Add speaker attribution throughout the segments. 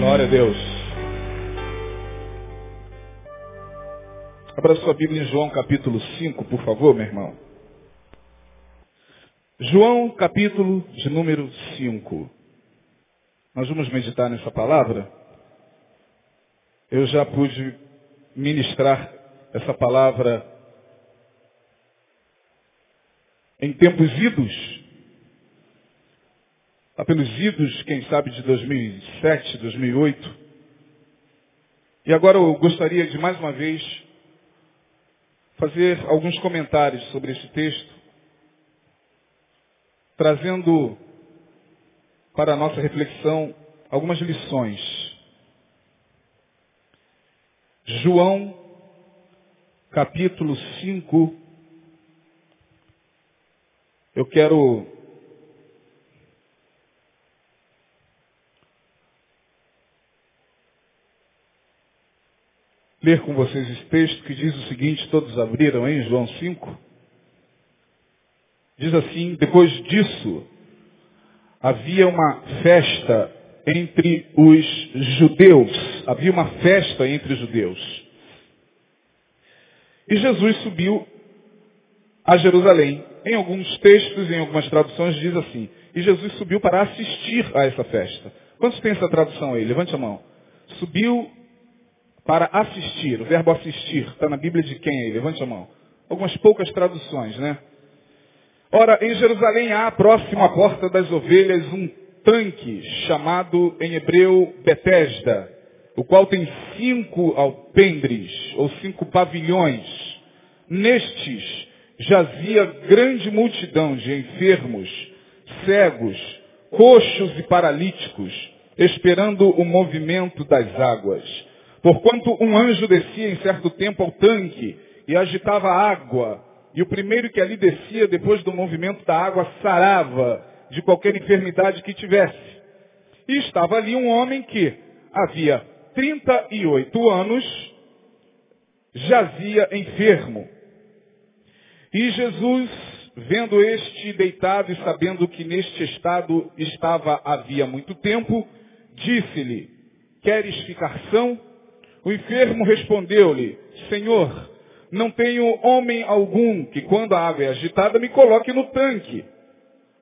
Speaker 1: Glória a Deus. Abra sua Bíblia em João capítulo 5, por favor, meu irmão. João capítulo de número 5. Nós vamos meditar nessa palavra. Eu já pude ministrar essa palavra em tempos idos, lá pelos idos, quem sabe, de 2007, 2008. E agora eu gostaria de mais uma vez fazer alguns comentários sobre esse texto, trazendo para a nossa reflexão algumas lições. João, capítulo 5, eu quero ler com vocês esse texto que diz o seguinte, todos abriram em João 5. Diz assim, depois disso, havia uma festa entre os judeus. Havia uma festa entre os judeus. E Jesus subiu a Jerusalém. Em alguns textos, em algumas traduções, diz assim, e Jesus subiu para assistir a essa festa. Quantos tem essa tradução aí? Levante a mão. Subiu para assistir. O verbo assistir está na Bíblia de quem aí? Levante a mão. Algumas poucas traduções, né? Ora, em Jerusalém há, próximo à porta das ovelhas, um tanque chamado em hebreu Betesda, o qual tem cinco alpendres, ou cinco pavilhões. Nestes jazia grande multidão de enfermos, cegos, coxos e paralíticos, esperando o movimento das águas. Porquanto um anjo descia em certo tempo ao tanque e agitava a água, e o primeiro que ali descia, depois do movimento da água, sarava de qualquer enfermidade que tivesse. E estava ali um homem que havia 38 anos, jazia enfermo. E Jesus, vendo este deitado e sabendo que neste estado estava havia muito tempo, disse-lhe, queres ficar são? O enfermo respondeu-lhe, Senhor, não tenho homem algum que quando a água é agitada me coloque no tanque.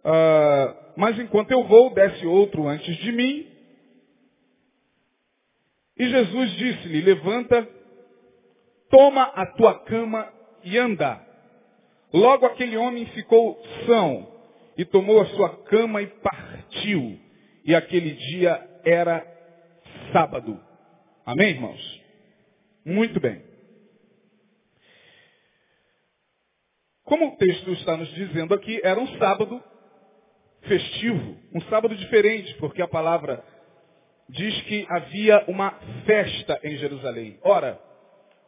Speaker 1: Ah, mas enquanto eu vou, desce outro antes de mim. E Jesus disse-lhe, levanta, toma a tua cama e anda. Logo aquele homem ficou são e tomou a sua cama e partiu. E aquele dia era sábado. Amém, irmãos? Muito bem. Como o texto está nos dizendo aqui, era um sábado festivo, um sábado diferente, porque a palavra diz que havia uma festa em Jerusalém. Ora,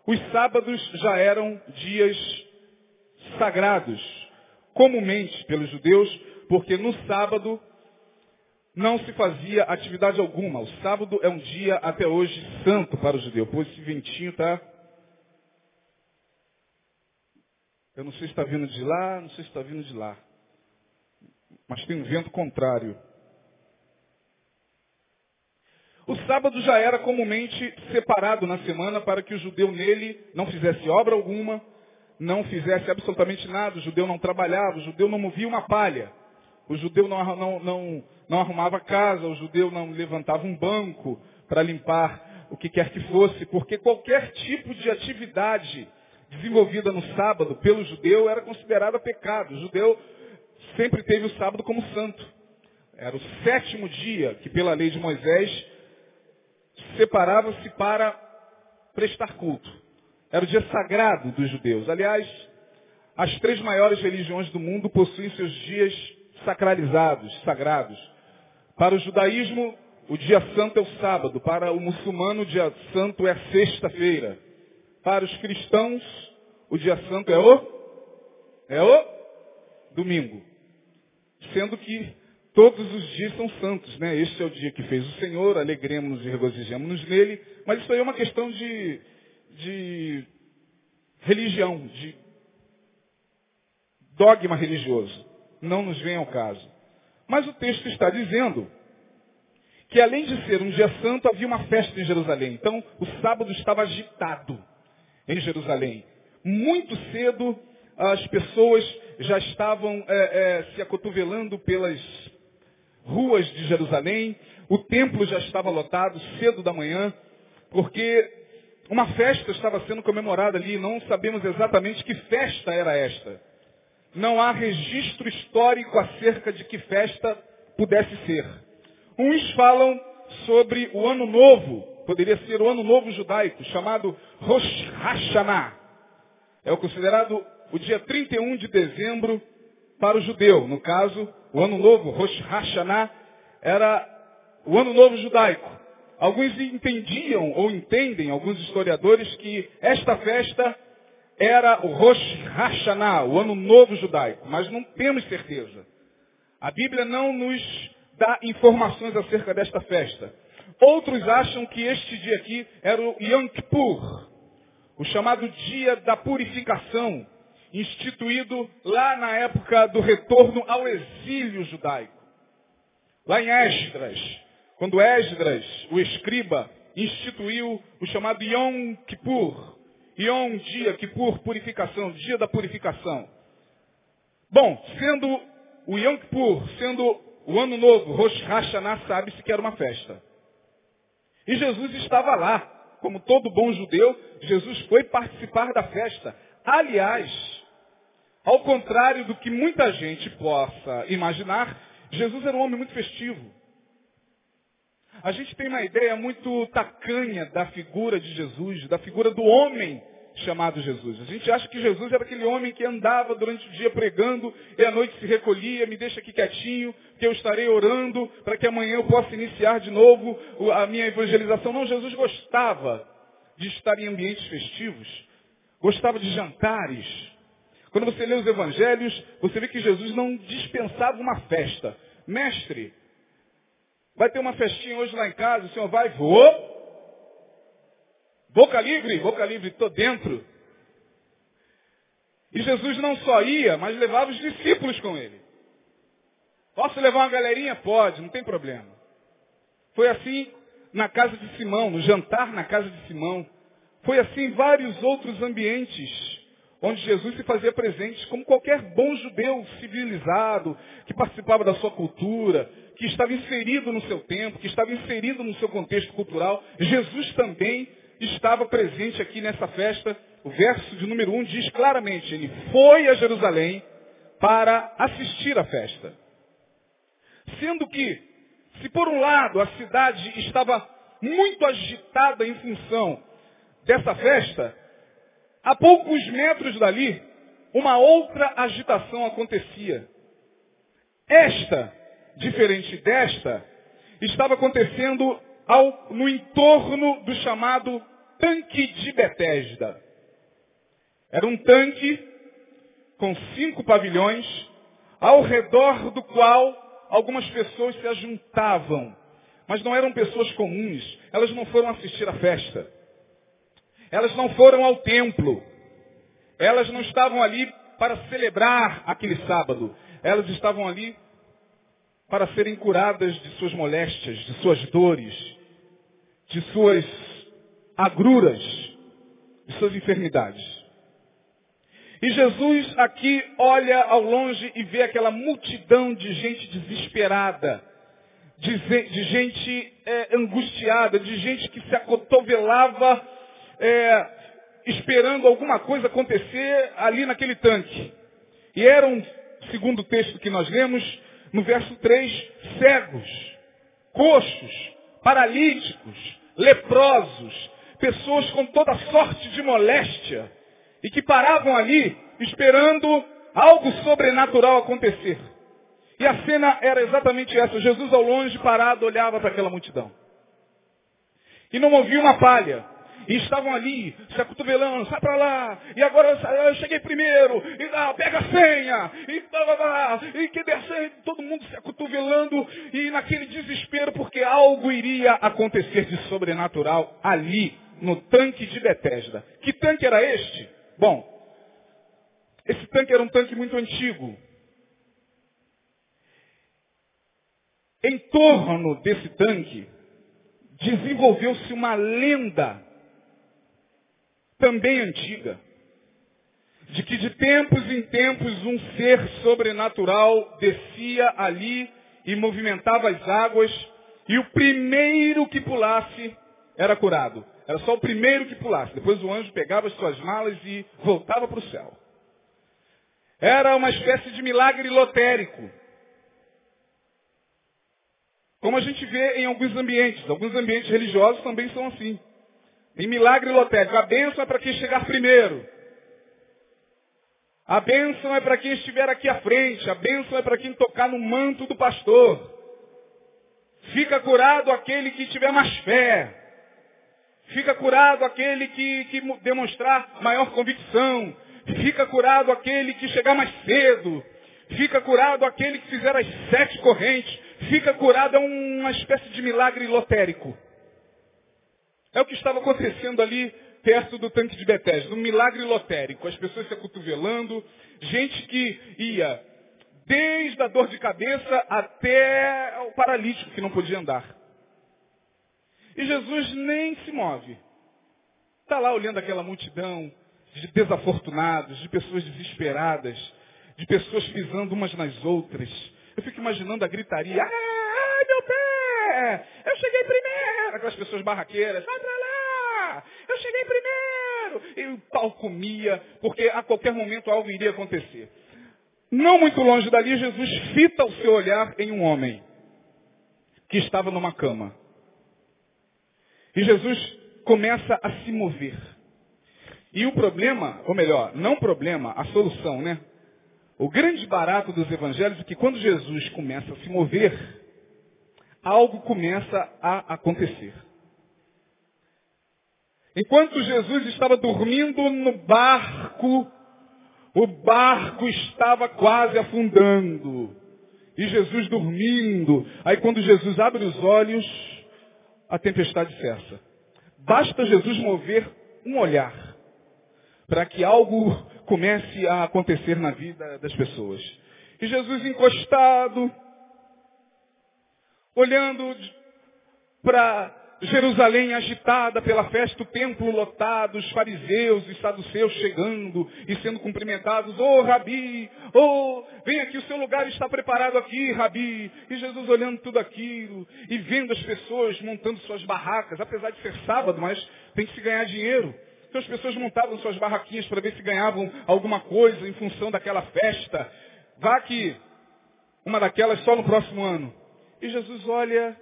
Speaker 1: os sábados já eram dias sagrados, comumente pelos judeus, porque no sábado não se fazia atividade alguma. O sábado é um dia até hoje santo para o judeu. Pois esse ventinho tá. Eu não sei se está vindo de lá, não sei se está vindo de lá. Mas tem um vento contrário. O sábado já era comumente separado na semana para que o judeu nele não fizesse obra alguma, não fizesse absolutamente nada, o judeu não trabalhava, o judeu não movia uma palha, o judeu não, não, não, não arrumava casa, o judeu não levantava um banco para limpar o que quer que fosse, porque qualquer tipo de atividade desenvolvida no sábado pelo judeu era considerada pecado. O judeu sempre teve o sábado como santo. Era o sétimo dia que, pela lei de Moisés, separava-se para prestar culto. Era o dia sagrado dos judeus. Aliás, as três maiores religiões do mundo possuem seus dias sacralizados, sagrados. Para o judaísmo, o dia santo é o sábado. Para o muçulmano, o dia santo é a sexta-feira. Para os cristãos, o dia santo é o é o domingo. Sendo que todos os dias são santos, né? Este é o dia que fez o Senhor, alegremos e regozijemos-nos nele. Mas isso aí é uma questão de, de religião, de dogma religioso. Não nos vem ao caso. Mas o texto está dizendo que além de ser um dia santo, havia uma festa em Jerusalém. Então, o sábado estava agitado em Jerusalém. Muito cedo, as pessoas já estavam é, é, se acotovelando pelas ruas de Jerusalém. O templo já estava lotado cedo da manhã, porque uma festa estava sendo comemorada ali. Não sabemos exatamente que festa era esta. Não há registro histórico acerca de que festa pudesse ser. Uns falam sobre o ano novo, poderia ser o ano novo judaico, chamado Rosh Hashanah. É o considerado o dia 31 de dezembro para o judeu. No caso, o ano novo, Rosh Hashanah, era o ano novo judaico. Alguns entendiam ou entendem, alguns historiadores, que esta festa era o Rosh Hashanah, o ano novo judaico, mas não temos certeza. A Bíblia não nos dá informações acerca desta festa. Outros acham que este dia aqui era o Yom Kippur, o chamado dia da purificação, instituído lá na época do retorno ao exílio judaico. Lá em Esdras, quando Esdras, o escriba, instituiu o chamado Yom Kippur. Yom, dia, Kippur, purificação, dia da purificação. Bom, sendo o Yom Kippur, sendo o ano novo, Rosh Hashanah, sabe-se que era uma festa. E Jesus estava lá. Como todo bom judeu, Jesus foi participar da festa. Aliás, ao contrário do que muita gente possa imaginar, Jesus era um homem muito festivo. A gente tem uma ideia muito tacanha da figura de Jesus, da figura do homem chamado Jesus. A gente acha que Jesus era aquele homem que andava durante o dia pregando e à noite se recolhia, me deixa aqui quietinho, que eu estarei orando para que amanhã eu possa iniciar de novo a minha evangelização. Não, Jesus gostava de estar em ambientes festivos, gostava de jantares. Quando você lê os evangelhos, você vê que Jesus não dispensava uma festa. Mestre, vai ter uma festinha hoje lá em casa, o senhor vai? Vou. Boca livre, boca livre, estou dentro. E Jesus não só ia, mas levava os discípulos com ele. Posso levar uma galerinha? Pode, não tem problema. Foi assim na casa de Simão, no jantar na casa de Simão. Foi assim em vários outros ambientes onde Jesus se fazia presente como qualquer bom judeu civilizado, que participava da sua cultura, que estava inserido no seu tempo, que estava inserido no seu contexto cultural. Jesus também estava presente aqui nessa festa. O verso de número 1 diz claramente, ele foi a Jerusalém para assistir à festa. Sendo que, se por um lado a cidade estava muito agitada em função dessa festa, a poucos metros dali, uma outra agitação acontecia. Esta, diferente desta, estava acontecendo ao, no entorno do chamado tanque de Betesda. Era um tanque com cinco pavilhões, ao redor do qual algumas pessoas se ajuntavam. Mas não eram pessoas comuns. Elas não foram assistir à festa. Elas não foram ao templo. Elas não estavam ali para celebrar aquele sábado. Elas estavam ali para serem curadas de suas moléstias, de suas dores, de suas agruras, de suas enfermidades. E Jesus aqui olha ao longe e vê aquela multidão de gente desesperada, de, de gente é, angustiada, de gente que se acotovelava é, esperando alguma coisa acontecer ali naquele tanque. E eram, segundo o texto que nós lemos, no verso 3, cegos, coxos, paralíticos, leprosos, pessoas com toda sorte de moléstia e que paravam ali esperando algo sobrenatural acontecer. E a cena era exatamente essa. Jesus ao longe parado olhava para aquela multidão. E não ouvia uma palha. E estavam ali, se acotovelando, sai para lá, e agora eu cheguei primeiro, e ah, pega a senha, e, blá, blá, blá, e que descer, todo mundo se acotovelando, e naquele desespero, porque algo iria acontecer de sobrenatural ali, no tanque de Betesda. Que tanque era este? Bom, esse tanque era um tanque muito antigo. Em torno desse tanque, desenvolveu-se uma lenda, também antiga, de que de tempos em tempos um ser sobrenatural descia ali e movimentava as águas, e o primeiro que pulasse era curado. Era só o primeiro que pulasse. Depois o anjo pegava as suas malas e voltava para o céu. Era uma espécie de milagre lotérico. Como a gente vê em alguns ambientes. Alguns ambientes religiosos também são assim. Tem milagre lotérico. A bênção é para quem chegar primeiro. A bênção é para quem estiver aqui à frente. A bênção é para quem tocar no manto do pastor. Fica curado aquele que tiver mais fé. Fica curado aquele que, que demonstrar maior convicção. Fica curado aquele que chegar mais cedo. Fica curado aquele que fizer as sete correntes. Fica curado é uma espécie de milagre lotérico. É o que estava acontecendo ali perto do tanque de Betesda, um milagre lotérico. As pessoas se acotovelando, gente que ia desde a dor de cabeça até o paralítico que não podia andar. E Jesus nem se move. Está lá olhando aquela multidão de desafortunados, de pessoas desesperadas, de pessoas pisando umas nas outras. Eu fico imaginando a gritaria. Ai, meu pé! Eu cheguei primeiro! Aquelas pessoas barraqueiras. Vai pra lá! Eu cheguei primeiro! E o pau comia, porque a qualquer momento algo iria acontecer. Não muito longe dali, Jesus fita o seu olhar em um homem que estava numa cama. E Jesus começa a se mover. E o problema, ou melhor, não problema, a solução, né? O grande barato dos evangelhos é que quando Jesus começa a se mover, algo começa a acontecer. Enquanto Jesus estava dormindo no barco, o barco estava quase afundando. E Jesus dormindo. Aí quando Jesus abre os olhos, a tempestade cessa. Basta Jesus mover um olhar para que algo comece a acontecer na vida das pessoas. E Jesus encostado, olhando para Jerusalém agitada pela festa, o templo lotado, os fariseus e saduceus chegando e sendo cumprimentados. Ô oh, Rabi, oh, vem aqui, o seu lugar está preparado aqui, Rabi. E Jesus olhando tudo aquilo e vendo as pessoas montando suas barracas, apesar de ser sábado, mas tem que se ganhar dinheiro. Então as pessoas montavam suas barraquinhas para ver se ganhavam alguma coisa em função daquela festa. Vá que uma daquelas só no próximo ano. E Jesus olha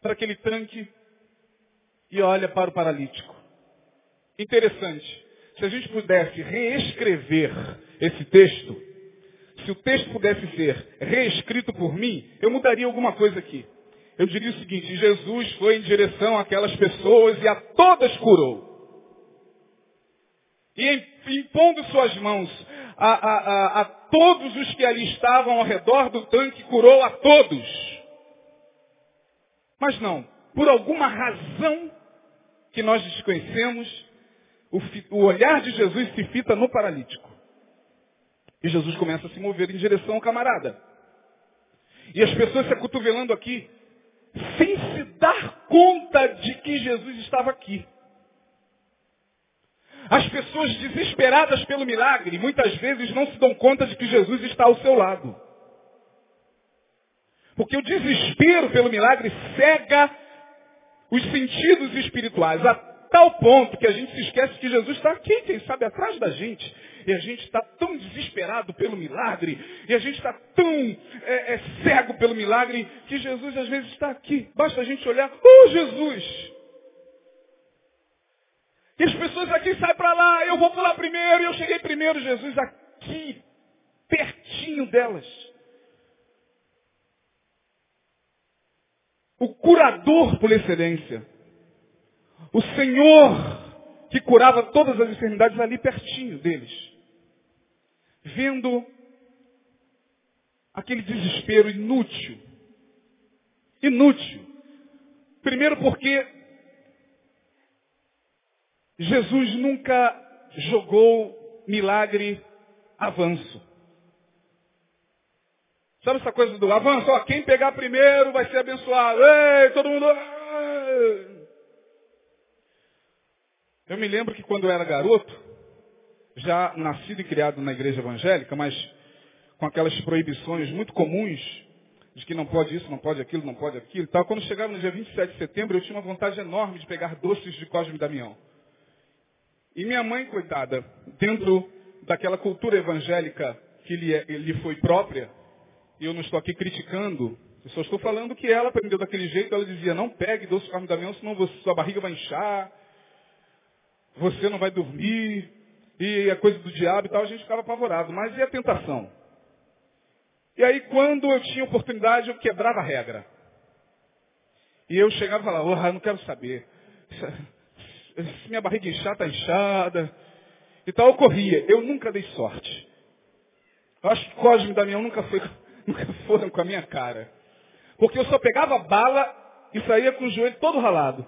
Speaker 1: para aquele tanque e olha para o paralítico. Interessante. Se a gente pudesse reescrever esse texto, se o texto pudesse ser reescrito por mim, eu mudaria alguma coisa aqui. Eu diria o seguinte, Jesus foi em direção àquelas pessoas e a todas curou. E impondo suas mãos a, a, a, a todos os que ali estavam ao redor do tanque, curou a todos. Mas não, por alguma razão que nós desconhecemos, o, o olhar de Jesus se fita no paralítico. E Jesus começa a se mover em direção ao camarada. E as pessoas se acotovelando aqui, sem se dar conta de que Jesus estava aqui. As pessoas desesperadas pelo milagre, muitas vezes não se dão conta de que Jesus está ao seu lado. Porque o desespero pelo milagre cega os sentidos espirituais a tal ponto que a gente se esquece que Jesus está aqui, quem sabe, atrás da gente. E a gente está tão desesperado pelo milagre, e a gente está tão é, é, cego pelo milagre, que Jesus às vezes está aqui. Basta a gente olhar, oh Jesus! E as pessoas aqui saem para lá, eu vou pular primeiro, eu cheguei primeiro, Jesus aqui, pertinho delas. o curador por excelência. O Senhor que curava todas as enfermidades ali pertinho deles. Vendo aquele desespero inútil. Inútil. Primeiro porque Jesus nunca jogou milagre avanço. Sabe essa coisa do avanço? Ó, quem pegar primeiro vai ser abençoado. Ei, todo mundo. Eu me lembro que quando eu era garoto, já nascido e criado na igreja evangélica, mas com aquelas proibições muito comuns de que não pode isso, não pode aquilo, não pode aquilo e tal. Quando chegava no dia 27 de setembro, eu tinha uma vontade enorme de pegar doces de Cosme e Damião. E minha mãe, coitada, dentro daquela cultura evangélica que lhe, é, lhe foi própria, e eu não estou aqui criticando, eu só estou falando que ela aprendeu daquele jeito, ela dizia, não pegue doce de Cosme e Damião, senão você, sua barriga vai inchar, você não vai dormir, e a coisa do diabo e tal, a gente ficava apavorado. Mas e a tentação? E aí, quando eu tinha oportunidade, eu quebrava a regra. E eu chegava e falava, oh, não quero saber. Minha barriga inchar, está inchada. E tal, eu corria. Eu nunca dei sorte. Eu acho que Cosme e Damião nunca, foi, nunca foram com a minha cara. Porque eu só pegava bala e saía com o joelho todo ralado.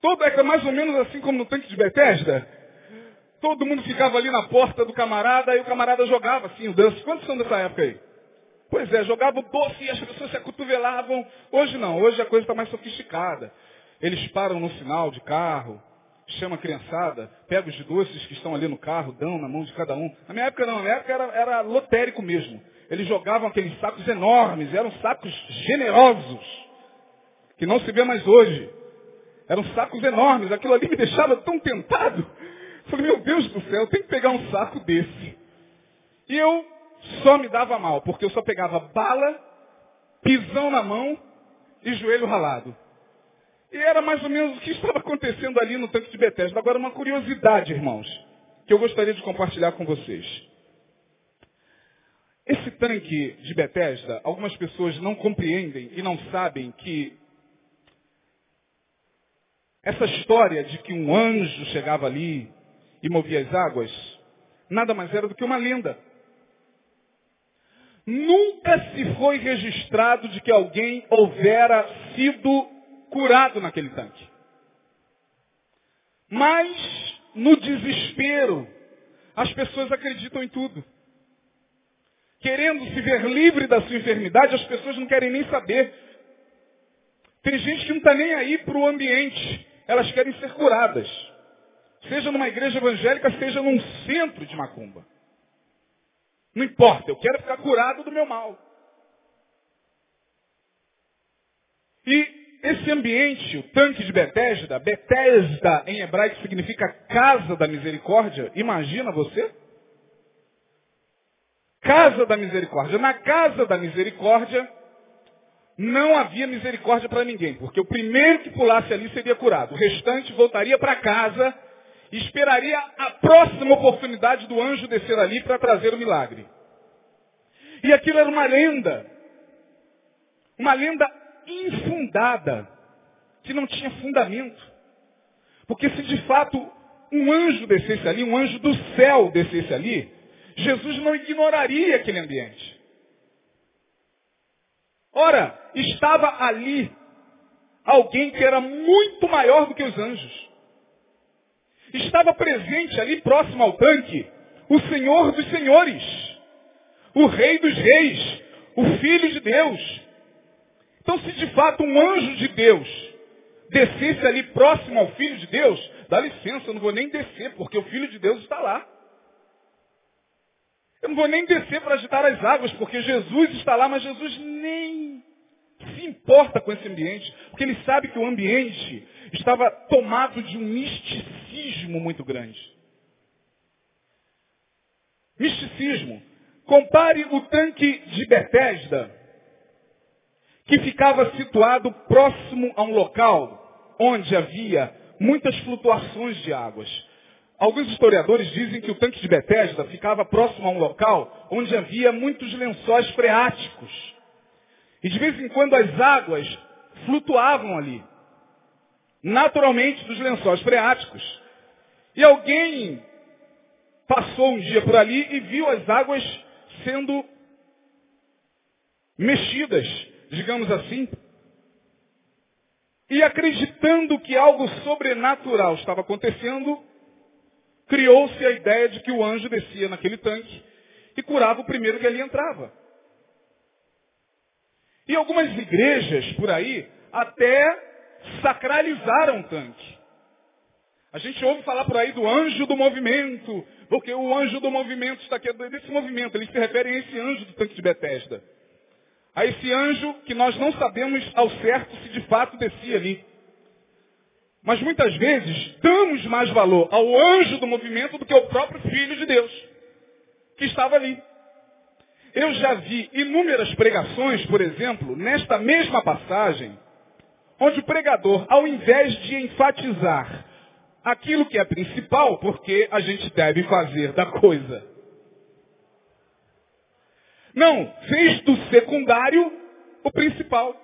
Speaker 1: Todo é mais ou menos assim como no tanque de Bethesda. Todo mundo ficava ali na porta do camarada, e o camarada jogava assim o danço. Quantos são dessa época aí? Pois é, jogava o doce e as pessoas se acotovelavam. Hoje não, hoje a coisa está mais sofisticada. Eles param no sinal de carro, chama a criançada, pega os doces que estão ali no carro, dão na mão de cada um. Na minha época não, na minha época era, era lotérico mesmo. Eles jogavam aqueles sacos enormes, eram sacos generosos, que não se vê mais hoje. Eram sacos enormes, aquilo ali me deixava tão tentado. Falei, meu Deus do céu, eu tenho que pegar um saco desse. E eu só me dava mal, porque eu só pegava bala, pisão na mão e joelho ralado. E era mais ou menos o que estava acontecendo ali no tanque de Bethesda. Agora, uma curiosidade, irmãos, que eu gostaria de compartilhar com vocês. Esse tanque de Bethesda, algumas pessoas não compreendem e não sabem que essa história de que um anjo chegava ali e movia as águas, nada mais era do que uma lenda. Nunca se foi registrado de que alguém houvera sido curado naquele tanque. Mas, no desespero, as pessoas acreditam em tudo. Querendo se ver livre da sua enfermidade, as pessoas não querem nem saber. Tem gente que não está nem aí para o ambiente. Elas querem ser curadas. Seja numa igreja evangélica, seja num centro de macumba. Não importa, eu quero ficar curado do meu mal. E esse ambiente, o tanque de Betesda, Betesda em hebraico significa casa da misericórdia. Imagina você? Casa da misericórdia. Na casa da misericórdia, não havia misericórdia para ninguém, porque o primeiro que pulasse ali seria curado. O restante voltaria para casa e esperaria a próxima oportunidade do anjo descer ali para trazer o milagre. E aquilo era uma lenda. Uma lenda infundada, que não tinha fundamento. Porque se de fato um anjo descesse ali, um anjo do céu descesse ali, Jesus não ignoraria aquele ambiente. Ora, estava ali alguém que era muito maior do que os anjos. Estava presente ali próximo ao tanque o Senhor dos Senhores, o Rei dos Reis, o Filho de Deus. Então, se de fato um anjo de Deus descesse ali próximo ao Filho de Deus, dá licença, eu não vou nem descer, porque o Filho de Deus está lá. Eu não vou nem descer para agitar as águas, porque Jesus está lá, mas Jesus nem se importa com esse ambiente, porque ele sabe que o ambiente estava tomado de um misticismo muito grande. Misticismo. Compare o tanque de Bethesda, que ficava situado próximo a um local onde havia muitas flutuações de águas. Alguns historiadores dizem que o tanque de Bethesda ficava próximo a um local onde havia muitos lençóis freáticos. E de vez em quando as águas flutuavam ali. Naturalmente dos lençóis freáticos. E alguém passou um dia por ali e viu as águas sendo mexidas, digamos assim. E acreditando que algo sobrenatural estava acontecendo, criou-se a ideia de que o anjo descia naquele tanque e curava o primeiro que ali entrava. E algumas igrejas por aí até sacralizaram o tanque. A gente ouve falar por aí do anjo do movimento, porque o anjo do movimento está aqui, desse movimento, eles se referem a esse anjo do tanque de Betesda. A esse anjo que nós não sabemos ao certo se de fato descia ali. Mas muitas vezes damos mais valor ao anjo do movimento do que ao próprio Filho de Deus, que estava ali. Eu já vi inúmeras pregações, por exemplo, nesta mesma passagem, onde o pregador, ao invés de enfatizar aquilo que é principal, porque a gente deve fazer da coisa, não, fez do secundário o principal.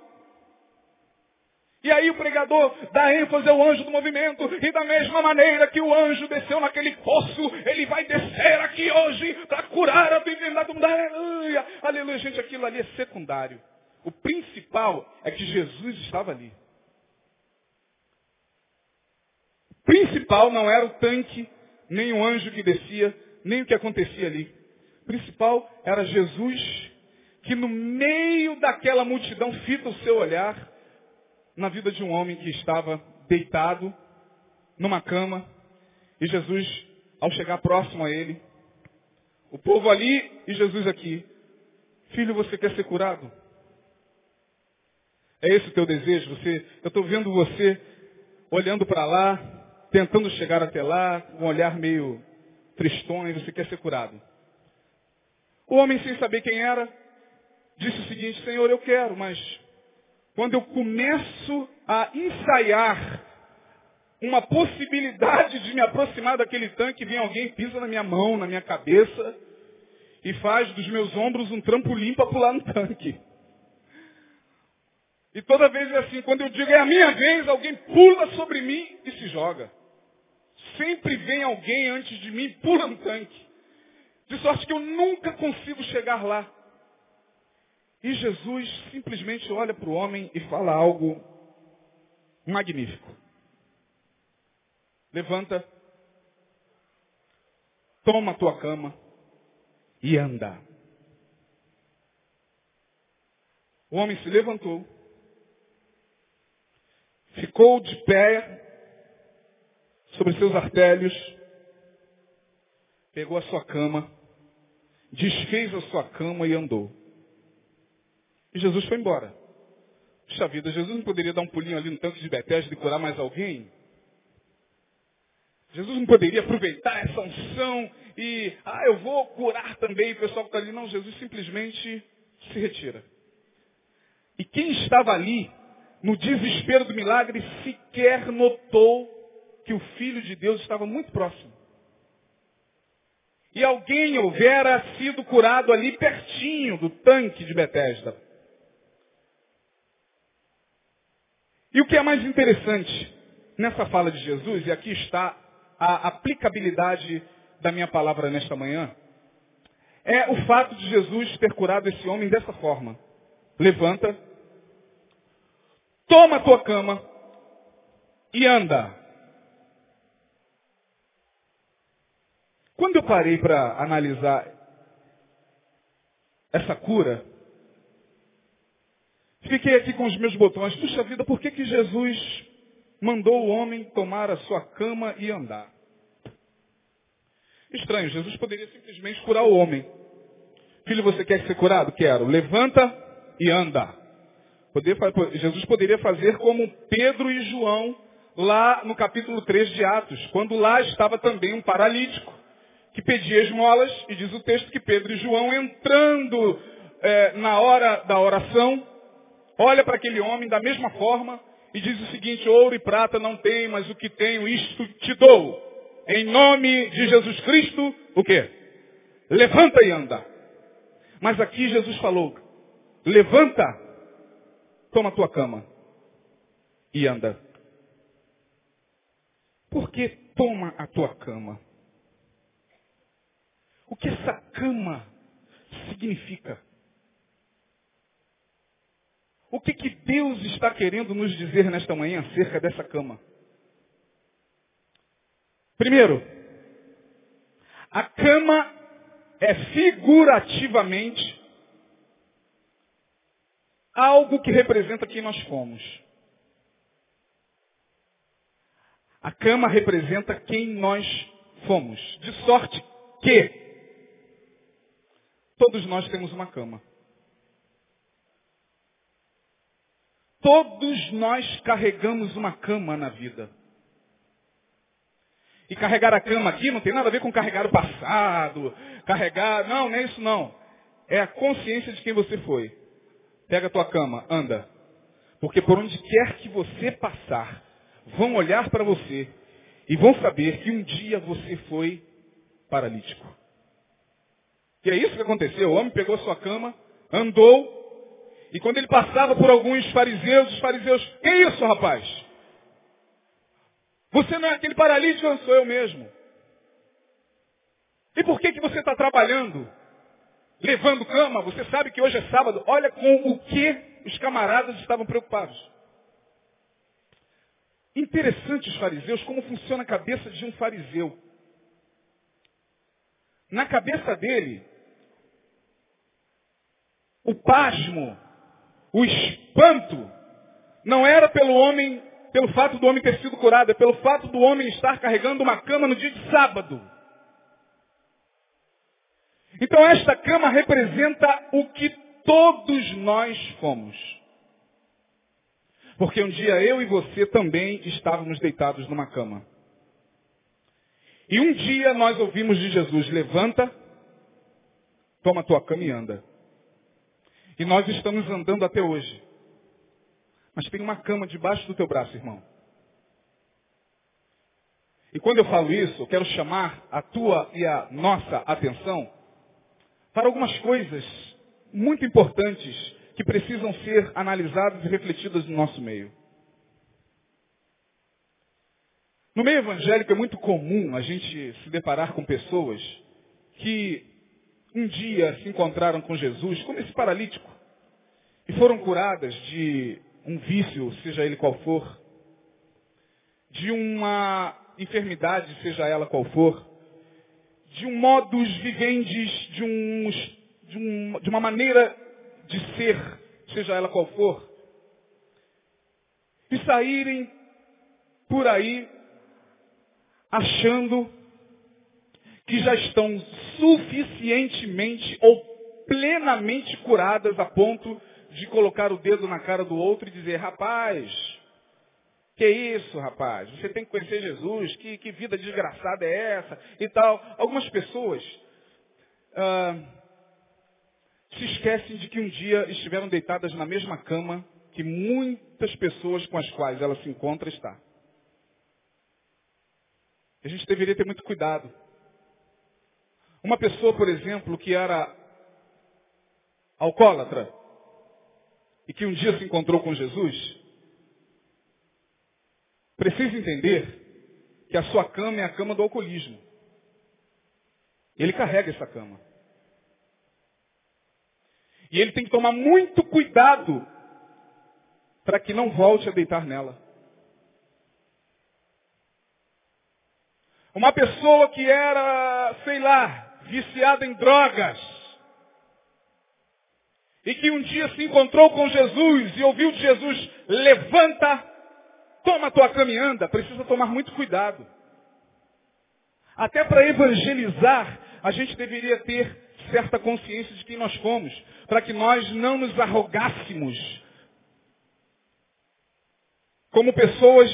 Speaker 1: E aí o pregador dá ênfase ao anjo do movimento, e da mesma maneira que o anjo desceu naquele poço, ele vai descer aqui hoje para curar a enfermidade do mundo. Aleluia, aleluia, gente, aquilo ali é secundário. O principal é que Jesus estava ali. O principal não era o tanque, nem o anjo que descia, nem o que acontecia ali. Principal era Jesus, que no meio daquela multidão fita o seu olhar na vida de um homem que estava deitado numa cama e Jesus, ao chegar próximo a ele, o povo ali e Jesus aqui, filho, você quer ser curado? É esse o teu desejo? Você, eu estou vendo você olhando para lá, tentando chegar até lá, com um olhar meio tristonho, você quer ser curado. O homem, sem saber quem era, disse o seguinte, Senhor, eu quero, mas quando eu começo a ensaiar uma possibilidade de me aproximar daquele tanque, vem alguém, pisa na minha mão, na minha cabeça, e faz dos meus ombros um trampolim para pular no tanque. E toda vez é assim, quando eu digo é a minha vez, alguém pula sobre mim e se joga. Sempre vem alguém antes de mim pula no tanque. De sorte que eu nunca consigo chegar lá. E Jesus simplesmente olha para o homem e fala algo magnífico. Levanta, toma a tua cama e anda. O homem se levantou, ficou de pé sobre seus artérios, pegou a sua cama, desfez a sua cama e andou. E Jesus foi embora. Puxa vida, Jesus não poderia dar um pulinho ali no tanque de Betesda e curar mais alguém? Jesus não poderia aproveitar essa unção e, ah, eu vou curar também o pessoal que está ali. Não, Jesus simplesmente se retira. E quem estava ali, no desespero do milagre, sequer notou que o Filho de Deus estava muito próximo. E alguém houvera sido curado ali pertinho do tanque de Betesda. E o que é mais interessante nessa fala de Jesus, e aqui está a aplicabilidade da minha palavra nesta manhã, é o fato de Jesus ter curado esse homem dessa forma. Levanta, toma a tua cama e anda. Quando eu parei para analisar essa cura, Fiquei aqui com os meus botões. Puxa vida, por que, que Jesus mandou o homem tomar a sua cama e andar? Estranho, Jesus poderia simplesmente curar o homem. Filho, você quer ser curado? Quero. Levanta e anda. Jesus poderia fazer como Pedro e João lá no capítulo 3 de Atos, quando lá estava também um paralítico que pedia esmolas, e diz o texto que Pedro e João entrando é, na hora da oração, olha para aquele homem da mesma forma e diz o seguinte, ouro e prata não tem, mas o que tenho, isto te dou. Em nome de Jesus Cristo, o quê? Levanta e anda. Mas aqui Jesus falou, levanta, toma a tua cama e anda. Por que toma a tua cama? O que essa cama significa? O que, que Deus está querendo nos dizer nesta manhã acerca dessa cama? Primeiro, a cama é figurativamente algo que representa quem nós fomos. A cama representa quem nós fomos. De sorte que todos nós temos uma cama. Todos nós carregamos uma cama na vida. E carregar a cama aqui não tem nada a ver com carregar o passado, carregar. Não, não é isso não. É a consciência de quem você foi. Pega a tua cama, anda. Porque por onde quer que você passar, vão olhar para você e vão saber que um dia você foi paralítico. E é isso que aconteceu. O homem pegou sua cama, andou, e quando ele passava por alguns fariseus, os fariseus, que isso, rapaz? Você não é aquele paralítico, eu sou eu mesmo. E por que, que você está trabalhando? Levando cama? Você sabe que hoje é sábado. Olha com o que os camaradas estavam preocupados. Interessante os fariseus, como funciona a cabeça de um fariseu. Na cabeça dele, o pasmo, o espanto, não era pelo homem, pelo fato do homem ter sido curado, é pelo fato do homem estar carregando uma cama no dia de sábado. Então esta cama representa o que todos nós fomos. Porque um dia eu e você também estávamos deitados numa cama. E um dia nós ouvimos de Jesus, levanta, toma tua cama e anda. E nós estamos andando até hoje. Mas tem uma cama debaixo do teu braço, irmão. E quando eu falo isso, eu quero chamar a tua e a nossa atenção para algumas coisas muito importantes que precisam ser analisadas e refletidas no nosso meio. No meio evangélico é muito comum a gente se deparar com pessoas que um dia se encontraram com Jesus, como esse paralítico, e foram curadas de um vício, seja ele qual for, de uma enfermidade, seja ela qual for, de um modus vivendi, de, uns, de, um, de uma maneira de ser, seja ela qual for, e saírem por aí achando que já estão suficientemente ou plenamente curadas a ponto de colocar o dedo na cara do outro e dizer, rapaz, que isso, rapaz? Você tem que conhecer Jesus, que, que vida desgraçada é essa e tal. Algumas pessoas ah, se esquecem de que um dia estiveram deitadas na mesma cama que muitas pessoas com as quais ela se encontra está. A gente deveria ter muito cuidado. Uma pessoa, por exemplo, que era alcoólatra e que um dia se encontrou com Jesus, precisa entender que a sua cama é a cama do alcoolismo. Ele carrega essa cama. E ele tem que tomar muito cuidado para que não volte a deitar nela. Uma pessoa que era, sei lá, viciada em drogas, e que um dia se encontrou com Jesus e ouviu de Jesus, levanta, toma tua cama anda, precisa tomar muito cuidado. Até para evangelizar, a gente deveria ter certa consciência de quem nós fomos, para que nós não nos arrogássemos como pessoas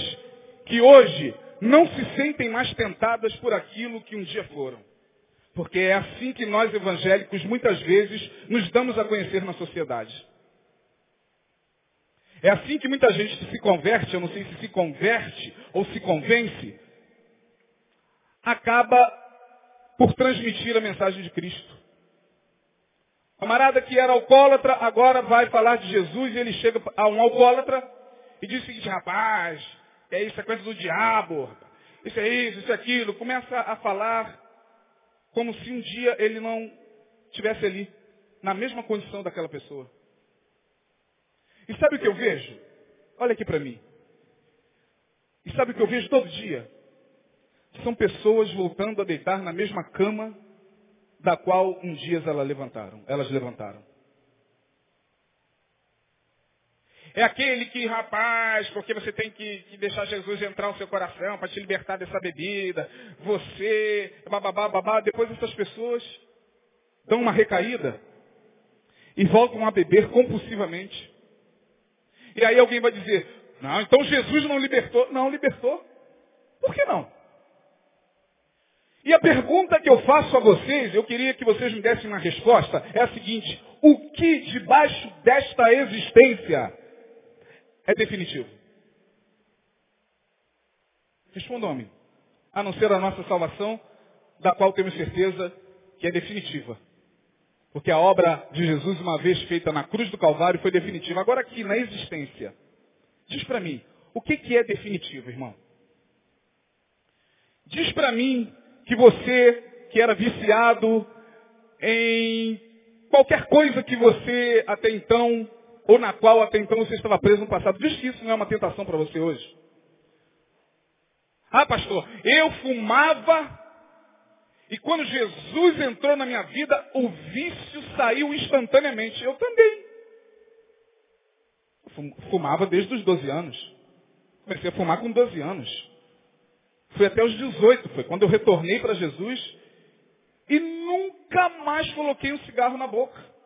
Speaker 1: que hoje não se sentem mais tentadas por aquilo que um dia foram. Porque é assim que nós evangélicos muitas vezes nos damos a conhecer na sociedade. É assim que muita gente se converte, eu não sei se se converte ou se convence, acaba por transmitir a mensagem de Cristo. Camarada que era alcoólatra, agora vai falar de Jesus e ele chega a um alcoólatra e diz o seguinte, rapaz, é isso, é coisa do diabo, isso é isso, isso é aquilo. Começa a falar como se um dia ele não tivesse ali, na mesma condição daquela pessoa. E sabe o que eu vejo? Olha aqui para mim. E sabe o que eu vejo todo dia? São pessoas voltando a deitar na mesma cama da qual um dia elas levantaram. Elas levantaram. É aquele que, rapaz, porque você tem que, que deixar Jesus entrar no seu coração para te libertar dessa bebida. Você, bababá, babá. Depois essas pessoas dão uma recaída e voltam a beber compulsivamente. E aí alguém vai dizer, não, então Jesus não libertou. Não libertou. Por que não? E a pergunta que eu faço a vocês, eu queria que vocês me dessem uma resposta, é a seguinte, o que debaixo desta existência é definitivo? Respondam-me. A não ser a nossa salvação, da qual temos certeza que é definitiva. Porque a obra de Jesus, uma vez feita na cruz do Calvário, foi definitiva. Agora aqui, na existência, diz para mim, o que, que é definitivo, irmão? Diz para mim que você, que era viciado em qualquer coisa que você até então, ou na qual até então você estava preso no passado, diz que isso não é uma tentação para você hoje. Ah, pastor, eu fumava e quando Jesus entrou na minha vida, o vício saiu instantaneamente. Eu também. Fumava desde os 12 anos. Comecei a fumar com 12 anos. Fui até os 18, foi quando eu retornei para Jesus e nunca mais coloquei um cigarro na boca.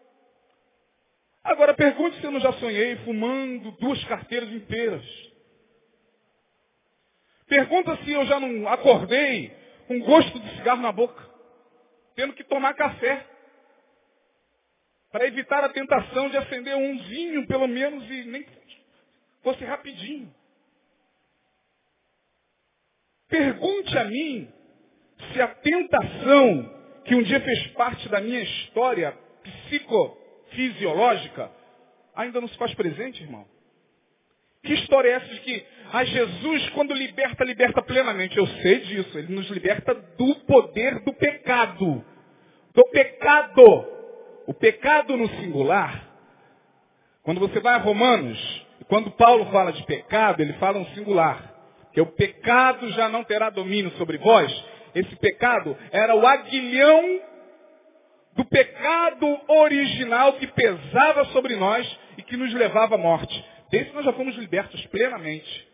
Speaker 1: Agora pergunte se eu não já sonhei fumando duas carteiras inteiras. Pergunta se eu já não acordei com gosto de cigarro na boca, tendo que tomar café, para evitar a tentação de acender umzinho, pelo menos, e nem fosse rapidinho. Pergunte a mim se a tentação que um dia fez parte da minha história psicofisiológica ainda não se faz presente, irmão. Que história é essa de que ah, Jesus, quando liberta, liberta plenamente? Eu sei disso. Ele nos liberta do poder do pecado. Do pecado. O pecado no singular. Quando você vai a Romanos, quando Paulo fala de pecado, ele fala um singular. Que o pecado já não terá domínio sobre vós. Esse pecado era o aguilhão do pecado original que pesava sobre nós e que nos levava à morte. Desse nós já fomos libertos plenamente.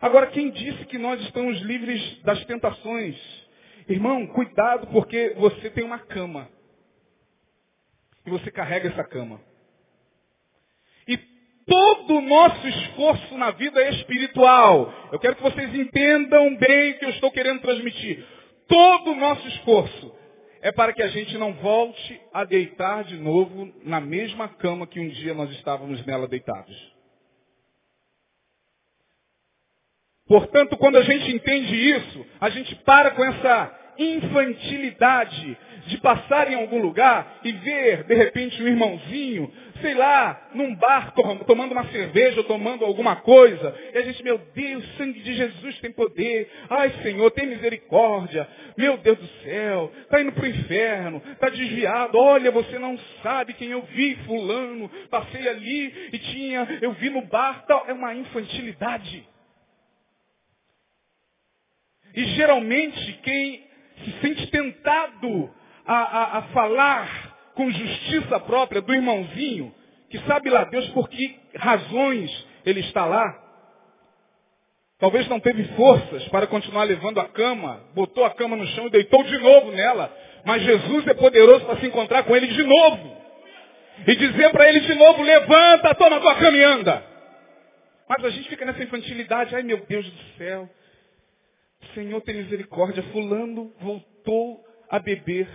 Speaker 1: Agora, quem disse que nós estamos livres das tentações? Irmão, cuidado porque você tem uma cama. E você carrega essa cama. E todo o nosso esforço na vida é espiritual. Eu quero que vocês entendam bem o que eu estou querendo transmitir. Todo o nosso esforço é para que a gente não volte a deitar de novo na mesma cama que um dia nós estávamos nela deitados. Portanto, quando a gente entende isso, a gente para com essa infantilidade de passar em algum lugar e ver, de repente, um irmãozinho, sei lá, num bar tomando uma cerveja ou tomando alguma coisa, e a gente, meu Deus, o sangue de Jesus tem poder, ai Senhor, tem misericórdia, meu Deus do céu, está indo para o inferno, está desviado, olha, você não sabe quem eu vi, fulano, passei ali e tinha, eu vi no bar, tal, é uma infantilidade. E geralmente quem se sente tentado a, a, a falar com justiça própria do irmãozinho, que sabe lá Deus por que razões ele está lá. Talvez não teve forças para continuar levando a cama, botou a cama no chão e deitou de novo nela. Mas Jesus é poderoso para se encontrar com ele de novo. E dizer para ele de novo, levanta, toma tua cama e anda. Mas a gente fica nessa infantilidade, ai meu Deus do céu. Senhor tem misericórdia, fulano voltou a beber.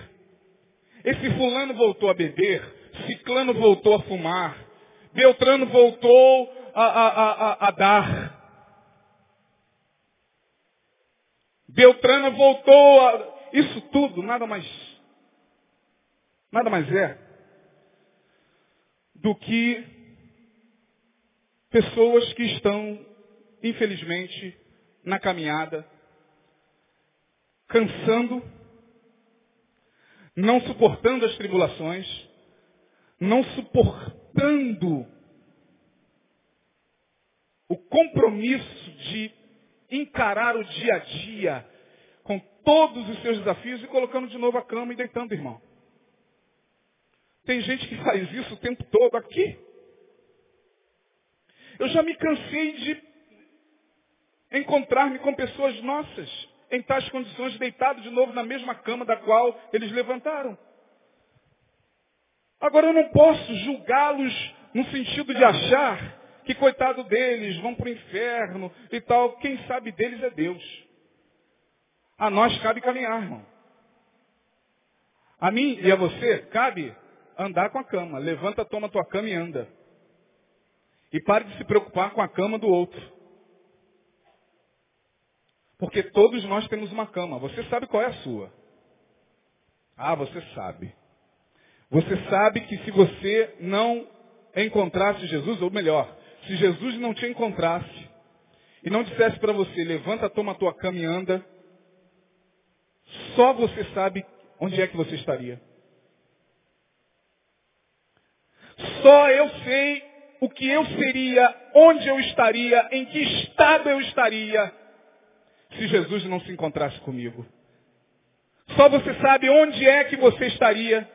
Speaker 1: Esse fulano voltou a beber, ciclano voltou a fumar, Beltrano voltou a, a, a, a dar. Beltrano voltou a. Isso tudo, nada mais. Nada mais é do que pessoas que estão, infelizmente, na caminhada cansando, não suportando as tribulações, não suportando o compromisso de encarar o dia a dia com todos os seus desafios e colocando de novo a cama e deitando, irmão. Tem gente que faz isso o tempo todo aqui. Eu já me cansei de encontrar-me com pessoas nossas em tais condições, deitados de novo na mesma cama da qual eles levantaram. Agora eu não posso julgá-los no sentido de achar que coitado deles, vão para o inferno e tal. Quem sabe deles é Deus. A nós cabe caminhar, irmão. A mim e a você cabe andar com a cama. Levanta, toma tua cama e anda. E pare de se preocupar com a cama do outro. Porque todos nós temos uma cama. Você sabe qual é a sua. Ah, você sabe. Você sabe que se você não encontrasse Jesus, ou melhor, se Jesus não te encontrasse e não dissesse para você, levanta, toma a tua cama e anda, só você sabe onde é que você estaria. Só eu sei o que eu seria, onde eu estaria, em que estado eu estaria, se Jesus não se encontrasse comigo. Só você sabe onde é que você estaria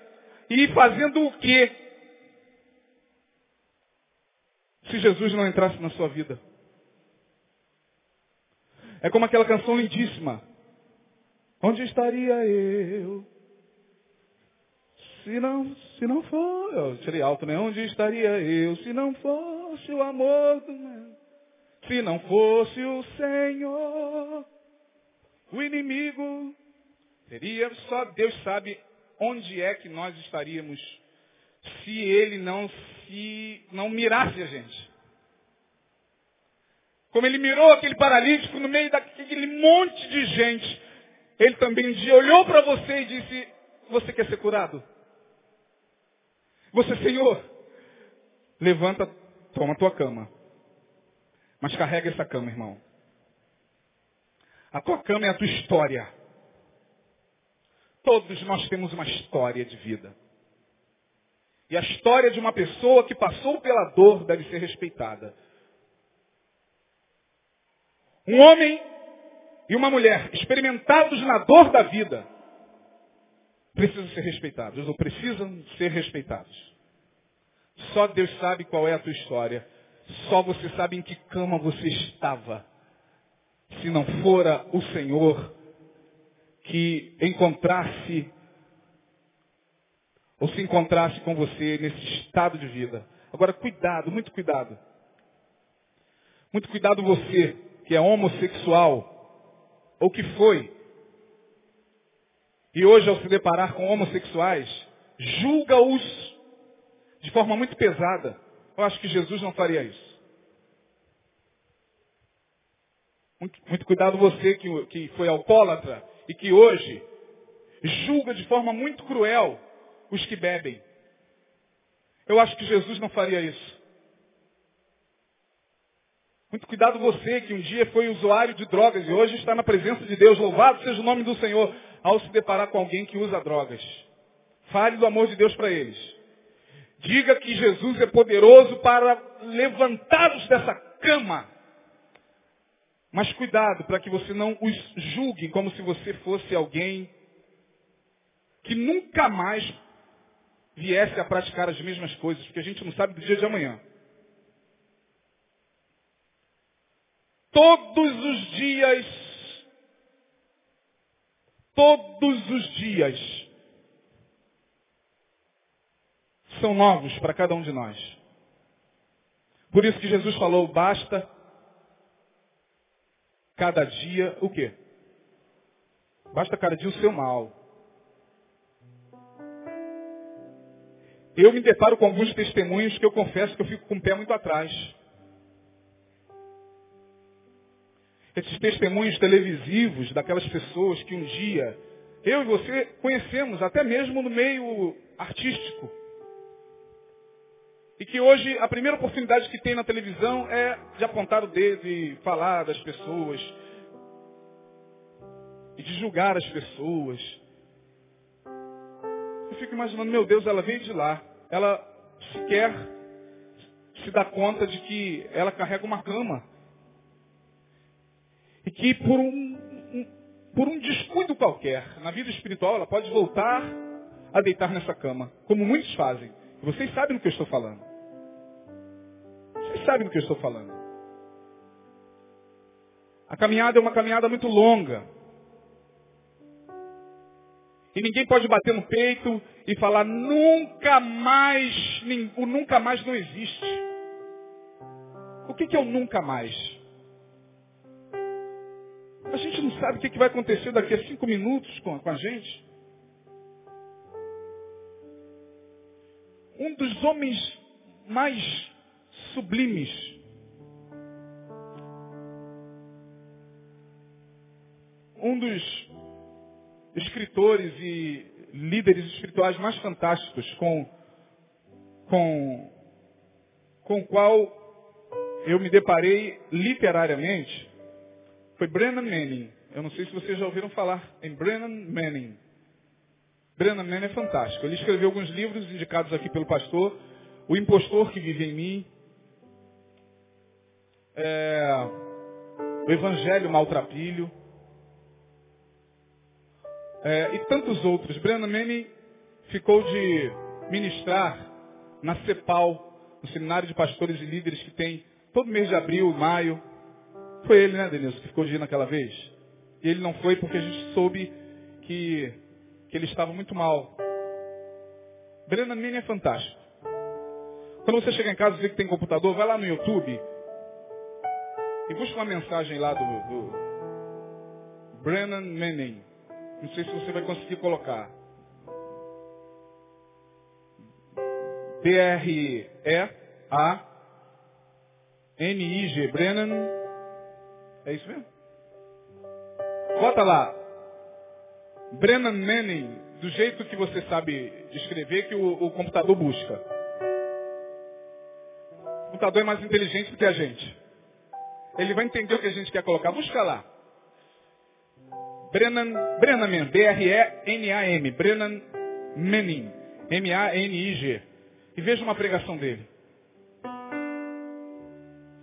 Speaker 1: e fazendo o quê se Jesus não entrasse na sua vida. É como aquela canção lindíssima. Onde estaria eu? Se não, se não for, eu tirei alto, né? Onde estaria eu se não fosse o amor do meu? Se não fosse o Senhor, o inimigo teria só Deus sabe onde é que nós estaríamos se ele não se não mirasse a gente. Como ele mirou aquele paralítico no meio daquele monte de gente, ele também um dia olhou para você e disse, você quer ser curado? Você, Senhor, levanta, toma a tua cama. Mas carrega essa cama, irmão. A tua cama é a tua história. Todos nós temos uma história de vida. E a história de uma pessoa que passou pela dor deve ser respeitada. Um homem e uma mulher experimentados na dor da vida precisam ser respeitados, ou precisam ser respeitados. Só Deus sabe qual é a tua história. Só você sabe em que cama você estava. Se não fora o Senhor que encontrasse ou se encontrasse com você nesse estado de vida. Agora, cuidado, muito cuidado. Muito cuidado você que é homossexual ou que foi. E hoje, ao se deparar com homossexuais, julga-os de forma muito pesada. Eu acho que Jesus não faria isso. Muito, muito cuidado você que, que foi alcoólatra e que hoje julga de forma muito cruel os que bebem. Eu acho que Jesus não faria isso. Muito cuidado você que um dia foi usuário de drogas e hoje está na presença de Deus. Louvado seja o nome do Senhor ao se deparar com alguém que usa drogas. Fale do amor de Deus para eles. Diga que Jesus é poderoso para levantá-los dessa cama. Mas cuidado para que você não os julgue como se você fosse alguém que nunca mais viesse a praticar as mesmas coisas, porque a gente não sabe do dia de amanhã. Todos os dias, todos os dias, são novos para cada um de nós. Por isso que Jesus falou, basta cada dia o quê? Basta cada dia o seu mal. eu me deparo com alguns testemunhos que eu confesso que eu fico com o pé muito atrás. Esses testemunhos televisivos daquelas pessoas que um dia eu e você conhecemos, até mesmo no meio artístico. E que hoje a primeira oportunidade que tem na televisão é de apontar o dedo e falar das pessoas. E de julgar as pessoas eu fico imaginando, meu Deus, ela veio de lá. Ela sequer se dá conta de que ela carrega uma cama. E que por um, um, por um descuido qualquer, na vida espiritual, ela pode voltar a deitar nessa cama. Como muitos fazem. Vocês sabem do que eu estou falando. Vocês sabem do que eu estou falando. A caminhada é uma caminhada muito longa. E ninguém pode bater no peito e falar nunca mais, o nunca mais não existe. O que, é o nunca mais? A gente não sabe o que, vai acontecer daqui a cinco minutos com a gente. Um dos homens mais sublimes um dos escritores e líderes espirituais mais fantásticos com, com, com o qual eu me deparei literariamente foi Brennan Manning. Eu não sei se vocês já ouviram falar em Brennan Manning. Brennan Manning é fantástico. Ele escreveu alguns livros indicados aqui pelo pastor. O Impostor que Vive em Mim. É, o Evangelho Maltrapilho é, e tantos outros. Brennan Manning ficou de ministrar na CEPAL, no Seminário de Pastores e Líderes que tem todo mês de abril, maio. Foi ele, né, Denilson, que ficou de ir naquela vez? E ele não foi porque a gente soube que, que ele estava muito mal. Brennan Manning é fantástico. Quando você chega em casa e vê que tem computador, vai lá no YouTube e busca uma mensagem lá do, do Brennan Manning. Não sei se você vai conseguir colocar. B-R-E-A-N-I-G. Brennan. É isso mesmo? Bota lá. Brennan Manning, do jeito que você sabe escrever, que o, o computador busca. O computador é mais inteligente do que a gente. Ele vai entender o que a gente quer colocar. Busca lá. Brennan, Brennan B-R-E-N-A-M, Brennan Manning, M-A-N-I-G. E veja uma pregação dele.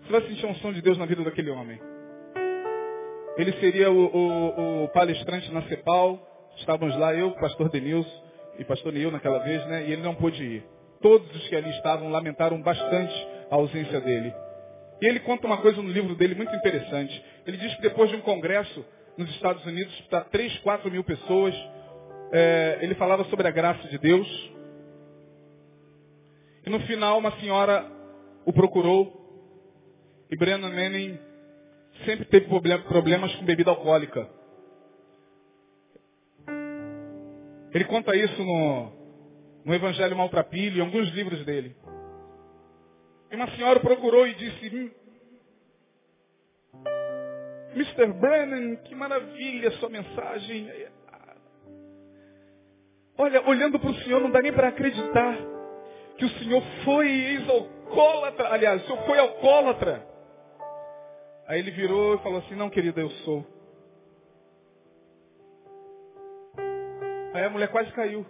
Speaker 1: Você vai sentir um som de Deus na vida daquele homem. Ele seria o, o, o palestrante na CEPAL. Estávamos lá, eu, pastor Denilson e pastor Neil naquela vez, né? E ele não pôde ir. Todos os que ali estavam lamentaram bastante a ausência dele. E ele conta uma coisa no livro dele muito interessante. Ele diz que depois de um congresso, nos Estados Unidos para 3, 4 mil pessoas. É, ele falava sobre a graça de Deus. E no final uma senhora o procurou. E Brennan Manning sempre teve problemas com bebida alcoólica. Ele conta isso no, no Evangelho Maltrapilho, em alguns livros dele. E uma senhora procurou e disse, Mr. Brennan, que maravilha sua mensagem. Olha, olhando para o Senhor, não dá nem para acreditar que o Senhor foi ex-alcoólatra. Aliás, o Senhor foi alcoólatra. Aí ele virou e falou assim, não, querida, eu sou. Aí a mulher quase caiu.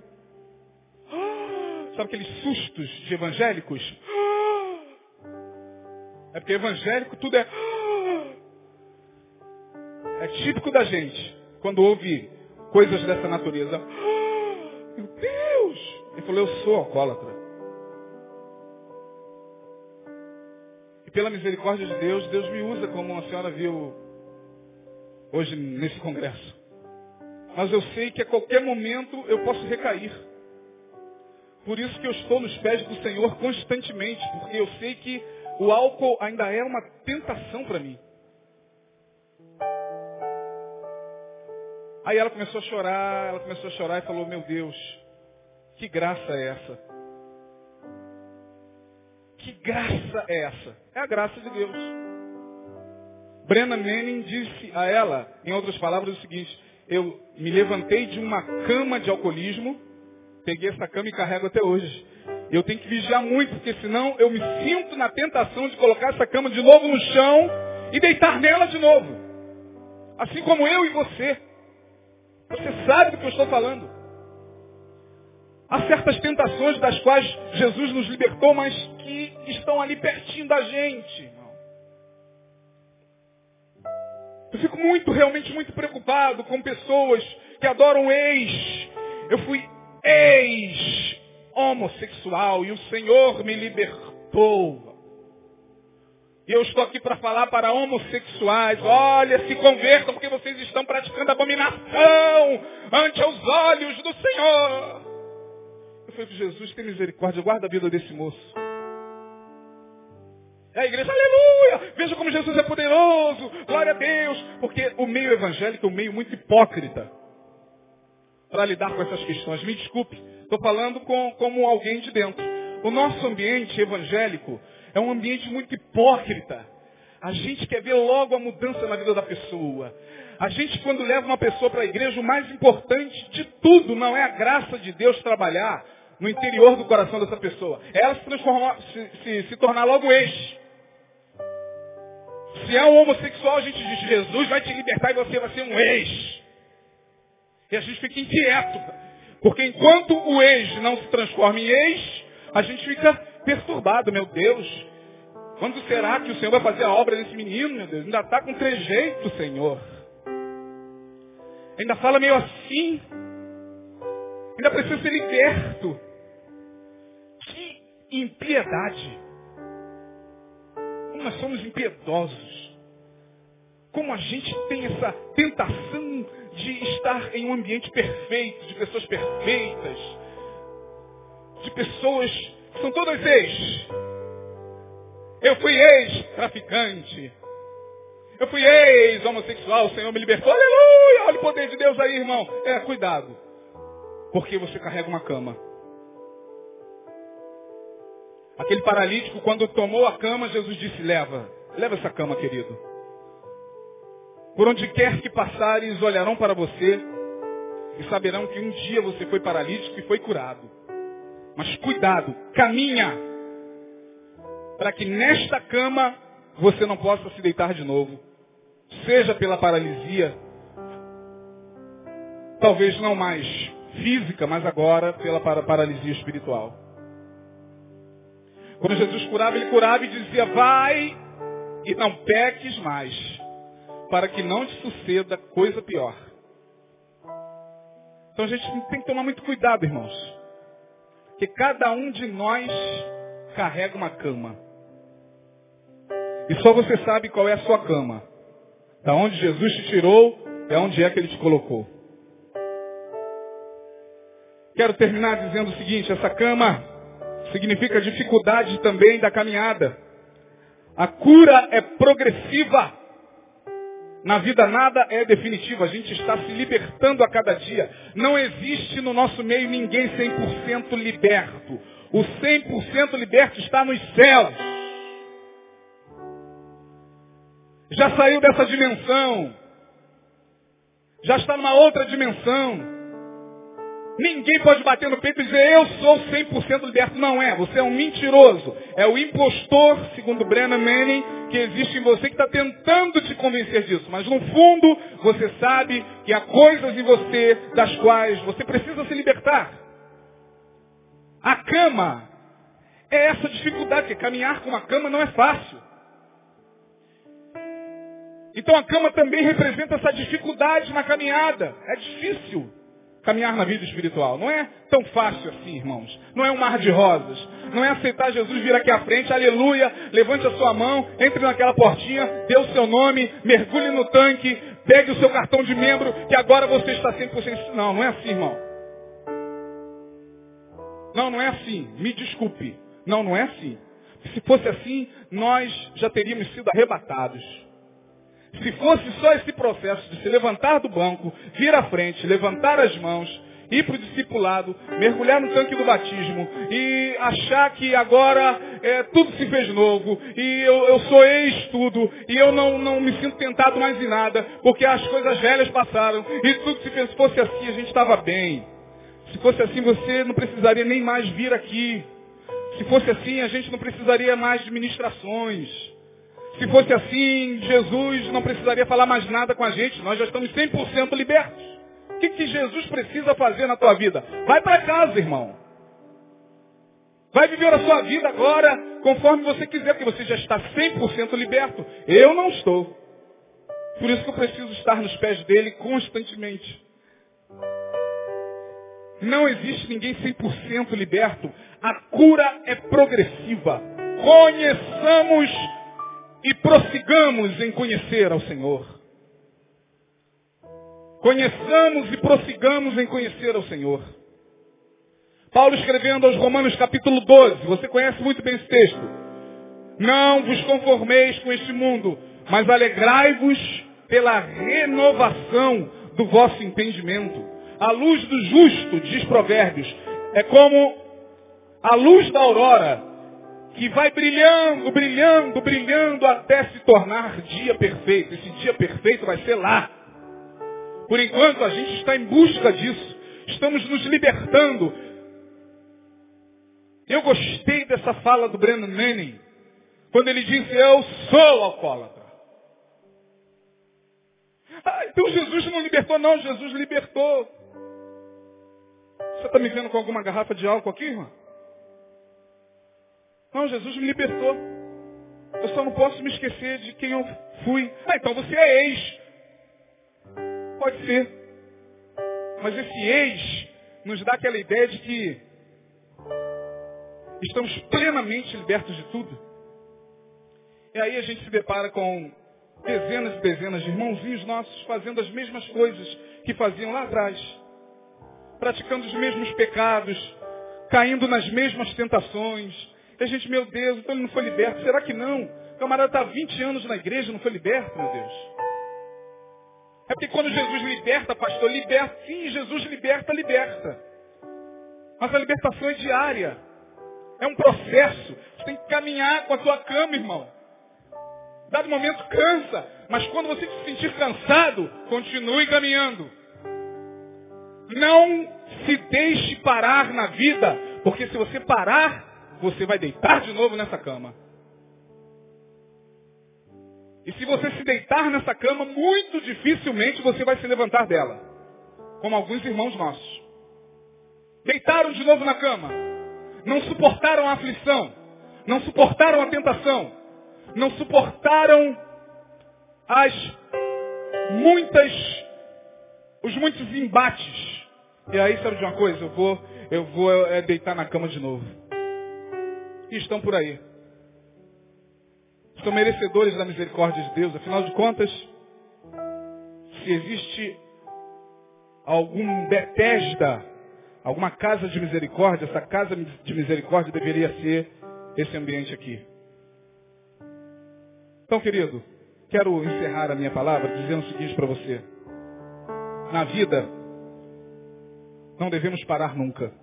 Speaker 1: Sabe aqueles sustos de evangélicos? É porque evangélico tudo é é típico da gente, quando ouve coisas dessa natureza. Meu Deus! Ele falou, eu sou alcoólatra. E pela misericórdia de Deus, Deus me usa como a senhora viu hoje nesse congresso. Mas eu sei que a qualquer momento eu posso recair. Por isso que eu estou nos pés do Senhor constantemente, porque eu sei que o álcool ainda é uma tentação para mim. Aí ela começou a chorar, ela começou a chorar e falou, meu Deus, que graça é essa? Que graça é essa? É a graça de Deus. Brenna Manning disse a ela, em outras palavras, o seguinte, eu me levantei de uma cama de alcoolismo, peguei essa cama e carrego até hoje. Eu tenho que vigiar muito, porque senão eu me sinto na tentação de colocar essa cama de novo no chão e deitar nela de novo. Assim como eu e você. Você sabe do que eu estou falando. Há certas tentações das quais Jesus nos libertou, mas que estão ali pertinho da gente. Eu fico muito, realmente muito preocupado com pessoas que adoram ex. Eu fui ex homossexual e o Senhor me libertou. E eu estou aqui para falar para homossexuais, olha, se convertam porque vocês estão praticando abominação ante os olhos do Senhor. Eu falei, Jesus, tem misericórdia, guarda a vida desse moço. É a igreja, aleluia! Veja como Jesus é poderoso, glória a Deus. Porque o meio evangélico é um meio muito hipócrita para lidar com essas questões. Me desculpe, estou falando com, como alguém de dentro. O nosso ambiente evangélico é um ambiente muito hipócrita. A gente quer ver logo a mudança na vida da pessoa. A gente, quando leva uma pessoa para a igreja, o mais importante de tudo não é a graça de Deus trabalhar no interior do coração dessa pessoa. É ela se se, se, se tornar logo ex. Se é um homossexual, a gente diz, Jesus vai te libertar e você vai ser um ex. E a gente fica inquieto. Porque enquanto o ex não se transforma em ex, a gente fica perturbado, meu Deus. Quando será que o Senhor vai fazer a obra desse menino, meu Deus? Ainda está com trejeito, Senhor. Ainda fala meio assim. Ainda precisa ser liberto. Que impiedade. Como nós somos impiedosos. Como a gente tem essa tentação de estar em um ambiente perfeito, de pessoas perfeitas, de pessoas que são todas ex. Eu fui ex-traficante. Eu fui ex-homossexual, o Senhor me libertou. Aleluia! Olha o poder de Deus aí, irmão. É, cuidado. Porque você carrega uma cama. Aquele paralítico, quando tomou a cama, Jesus disse, leva. Leva essa cama, querido. Por onde quer que passares, olharão para você e saberão que um dia você foi paralítico e foi curado. Mas cuidado, caminha, para que nesta cama você não possa se deitar de novo. Seja pela paralisia, talvez não mais física, mas agora pela paralisia espiritual. Quando Jesus curava, ele curava e dizia, vai e não peques mais, para que não te suceda coisa pior. Então a gente tem que tomar muito cuidado, irmãos. Que cada um de nós carrega uma cama. E só você sabe qual é a sua cama. Da onde Jesus te tirou, é onde é que ele te colocou. Quero terminar dizendo o seguinte, essa cama significa dificuldade também da caminhada. A cura é progressiva. Na vida nada é definitivo, a gente está se libertando a cada dia. Não existe no nosso meio ninguém 100% liberto. O 100% liberto está nos céus. Já saiu dessa dimensão. Já está numa outra dimensão. Ninguém pode bater no peito e dizer, eu sou 100% liberto. Não é, você é um mentiroso. É o impostor, segundo Brennan Manning, que existe em você que está tentando te convencer disso. Mas no fundo, você sabe que há coisas em você das quais você precisa se libertar. A cama é essa dificuldade, que caminhar com uma cama não é fácil. Então a cama também representa essa dificuldade na caminhada. É difícil caminhar na vida espiritual. Não é tão fácil assim, irmãos. Não é um mar de rosas. Não é aceitar Jesus vir aqui à frente, aleluia, levante a sua mão, entre naquela portinha, dê o seu nome, mergulhe no tanque, pegue o seu cartão de membro, que agora você está 100%. Não, não é assim, irmão. Não, não é assim. Me desculpe. Não, não é assim. Se fosse assim, nós já teríamos sido arrebatados. Se fosse só esse processo de se levantar do banco, vir à frente, levantar as mãos, ir para o discipulado, mergulhar no tanque do batismo e achar que agora é, tudo se fez novo e eu, eu sou ex tudo e eu não, não me sinto tentado mais em nada porque as coisas velhas passaram e tudo se fez. Se fosse assim, a gente estava bem. Se fosse assim, você não precisaria nem mais vir aqui. Se fosse assim, a gente não precisaria mais de ministrações. Se fosse assim, Jesus não precisaria falar mais nada com a gente. Nós já estamos 100% libertos. O que, que Jesus precisa fazer na tua vida? Vai para casa, irmão. Vai viver a sua vida agora conforme você quiser, porque você já está 100% liberto. Eu não estou. Por isso que eu preciso estar nos pés dele constantemente. Não existe ninguém 100% liberto. A cura é progressiva. Conheçamos e prossigamos em conhecer ao Senhor. Conheçamos e prossigamos em conhecer ao Senhor. Paulo escrevendo aos Romanos capítulo 12, você conhece muito bem esse texto. Não vos conformeis com este mundo, mas alegrai-vos pela renovação do vosso entendimento. A luz do justo, diz Provérbios, é como a luz da aurora, que vai brilhando, brilhando, brilhando até se tornar dia perfeito. Esse dia perfeito vai ser lá. Por enquanto a gente está em busca disso. Estamos nos libertando. Eu gostei dessa fala do Breno Manning. Quando ele disse, eu sou alcoólatra. Ah, então Jesus não libertou, não. Jesus libertou. Você está me vendo com alguma garrafa de álcool aqui, irmão? Não, Jesus me libertou. Eu só não posso me esquecer de quem eu fui. Ah, então você é ex. Pode ser. Mas esse ex nos dá aquela ideia de que estamos plenamente libertos de tudo. E aí a gente se depara com dezenas e dezenas de irmãozinhos nossos fazendo as mesmas coisas que faziam lá atrás. Praticando os mesmos pecados, caindo nas mesmas tentações. A gente, meu Deus, então ele não foi liberto. Será que não? O camarada está há 20 anos na igreja não foi liberto, meu Deus. É porque quando Jesus liberta, pastor, liberta. Sim, Jesus liberta, liberta. Mas a libertação é diária. É um processo. Você tem que caminhar com a sua cama, irmão. Dado momento cansa. Mas quando você se sentir cansado, continue caminhando. Não se deixe parar na vida. Porque se você parar, você vai deitar de novo nessa cama. E se você se deitar nessa cama, muito dificilmente você vai se levantar dela. Como alguns irmãos nossos. Deitaram de novo na cama. Não suportaram a aflição. Não suportaram a tentação. Não suportaram as muitas, os muitos embates. E aí, sabe de uma coisa? Eu vou, eu vou é, deitar na cama de novo. E estão por aí são merecedores da misericórdia de Deus. Afinal de contas, se existe algum Betesda, alguma casa de misericórdia, essa casa de misericórdia deveria ser esse ambiente aqui. Então, querido, quero encerrar a minha palavra dizendo o seguinte para você. Na vida, não devemos parar nunca.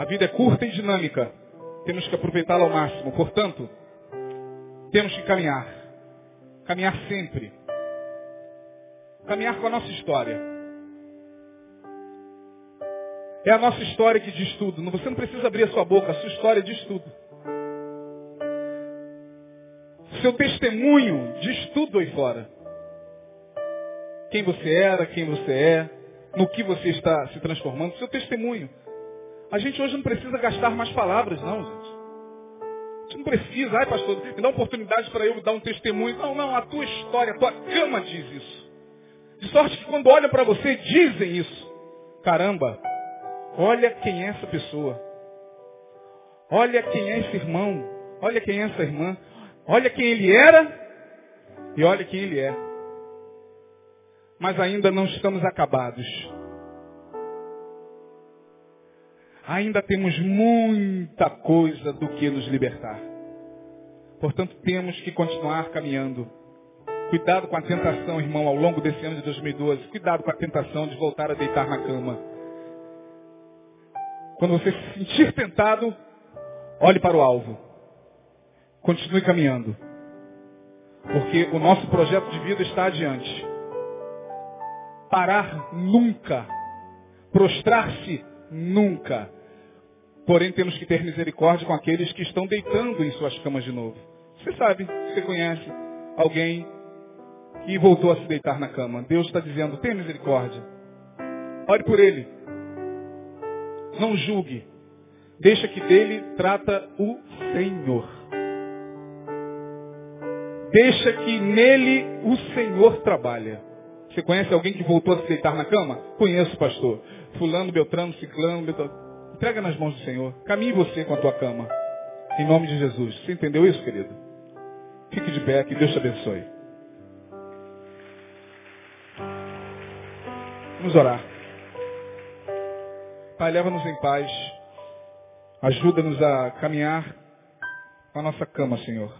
Speaker 1: A vida é curta e dinâmica. Temos que aproveitá-la ao máximo. Portanto, temos que caminhar. Caminhar sempre. Caminhar com a nossa história. É a nossa história que diz tudo. Você não precisa abrir a sua boca, a sua história diz tudo. Seu testemunho diz tudo aí fora. Quem você era, quem você é, no que você está se transformando, seu testemunho. A gente hoje não precisa gastar mais palavras, não, gente. Você não precisa, ai pastor, me dá uma oportunidade para eu dar um testemunho. Não, não, a tua história, a tua cama diz isso. De sorte que quando olham para você, dizem isso. Caramba, olha quem é essa pessoa. Olha quem é esse irmão. Olha quem é essa irmã. Olha quem ele era e olha quem ele é. Mas ainda não estamos acabados. Ainda temos muita coisa do que nos libertar. Portanto, temos que continuar caminhando. Cuidado com a tentação, irmão, ao longo desse ano de 2012. Cuidado com a tentação de voltar a deitar na cama. Quando você se sentir tentado, olhe para o alvo. Continue caminhando. Porque o nosso projeto de vida está adiante. Parar nunca. Prostrar-se nunca. Porém, temos que ter misericórdia com aqueles que estão deitando em suas camas de novo. Você sabe, você conhece alguém que voltou a se deitar na cama. Deus está dizendo, tenha misericórdia. Ore por ele. Não julgue. Deixa que dele trata o Senhor. Deixa que nele o Senhor trabalha. Você conhece alguém que voltou a se deitar na cama? Conheço, pastor. Fulano, Beltrano, Ciclano, Beltrano. Entrega nas mãos do Senhor. Caminhe você com a tua cama. Em nome de Jesus. Você entendeu isso, querido? Fique de pé, que Deus te abençoe. Vamos orar. Pai, leva-nos em paz. Ajuda-nos a caminhar com a nossa cama, Senhor.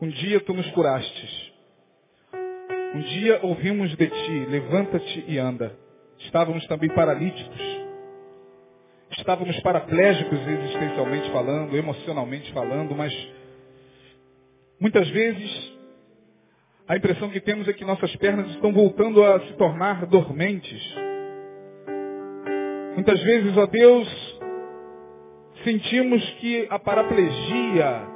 Speaker 1: Um dia tu nos curastes. Um dia ouvimos de ti, levanta-te e anda. Estávamos também paralíticos. Estávamos paraplégicos existencialmente falando, emocionalmente falando, mas muitas vezes a impressão que temos é que nossas pernas estão voltando a se tornar dormentes. Muitas vezes, ó Deus, sentimos que a paraplegia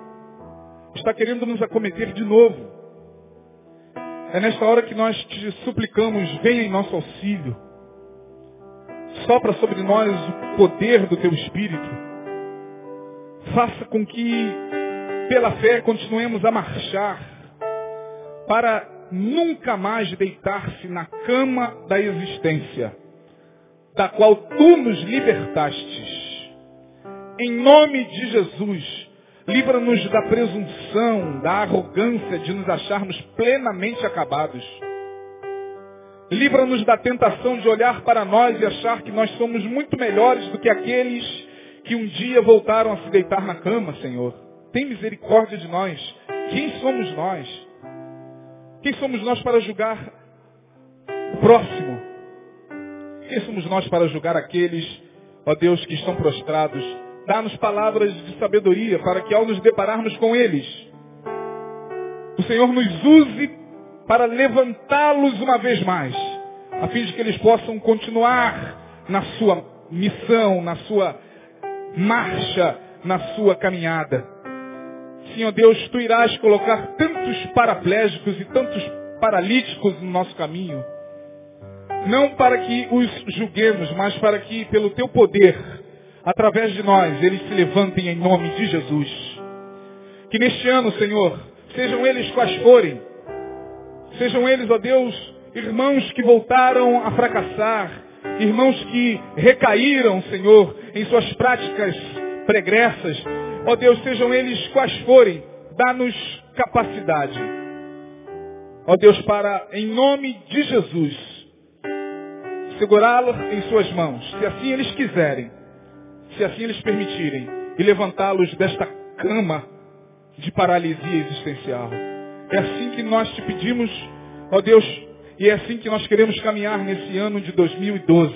Speaker 1: está querendo nos acometer de novo. É nesta hora que nós te suplicamos, venha em nosso auxílio. Sopra sobre nós o poder do teu Espírito. Faça com que, pela fé, continuemos a marchar para nunca mais deitar-se na cama da existência, da qual tu nos libertastes. Em nome de Jesus, livra-nos da presunção, da arrogância de nos acharmos plenamente acabados. Livra-nos da tentação de olhar para nós e achar que nós somos muito melhores do que aqueles que um dia voltaram a se deitar na cama, Senhor. Tem misericórdia de nós. Quem somos nós? Quem somos nós para julgar o próximo? Quem somos nós para julgar aqueles, ó Deus, que estão prostrados? Dá-nos palavras de sabedoria para que ao nos depararmos com eles, o Senhor nos use para levantá-los uma vez mais, a fim de que eles possam continuar na sua missão, na sua marcha, na sua caminhada. Senhor Deus, tu irás colocar tantos paraplégicos e tantos paralíticos no nosso caminho. Não para que os julguemos, mas para que, pelo teu poder, através de nós, eles se levantem em nome de Jesus. Que neste ano, Senhor, sejam eles quais forem, sejam eles, ó Deus, irmãos que voltaram a fracassar, irmãos que recaíram, Senhor, em suas práticas pregressas, Ó Deus, sejam eles quais forem, dá-nos capacidade. Ó Deus, para, em nome de Jesus, segurá-los em suas mãos, se assim eles quiserem, se assim eles permitirem, e levantá-los desta cama de paralisia existencial. É assim que nós te pedimos, ó Deus, e é assim que nós queremos caminhar nesse ano de 2012.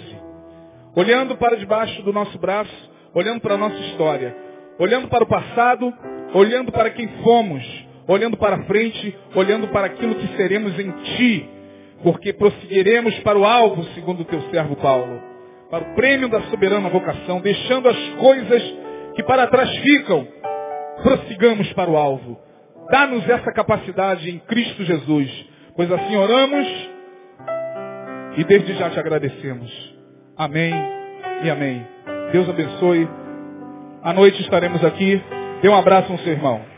Speaker 1: Olhando para debaixo do nosso braço, olhando para a nossa história, olhando para o passado, olhando para quem fomos, olhando para frente, olhando para aquilo que seremos em Ti, porque prosseguiremos para o alvo, segundo o Teu servo Paulo, para o prêmio da soberana vocação, deixando as coisas que para trás ficam, prossigamos para o alvo. Dá-nos essa capacidade em Cristo Jesus, pois assim oramos e desde já te agradecemos. Amém e amém. Deus abençoe. À noite estaremos aqui. Dê um abraço no seu irmão.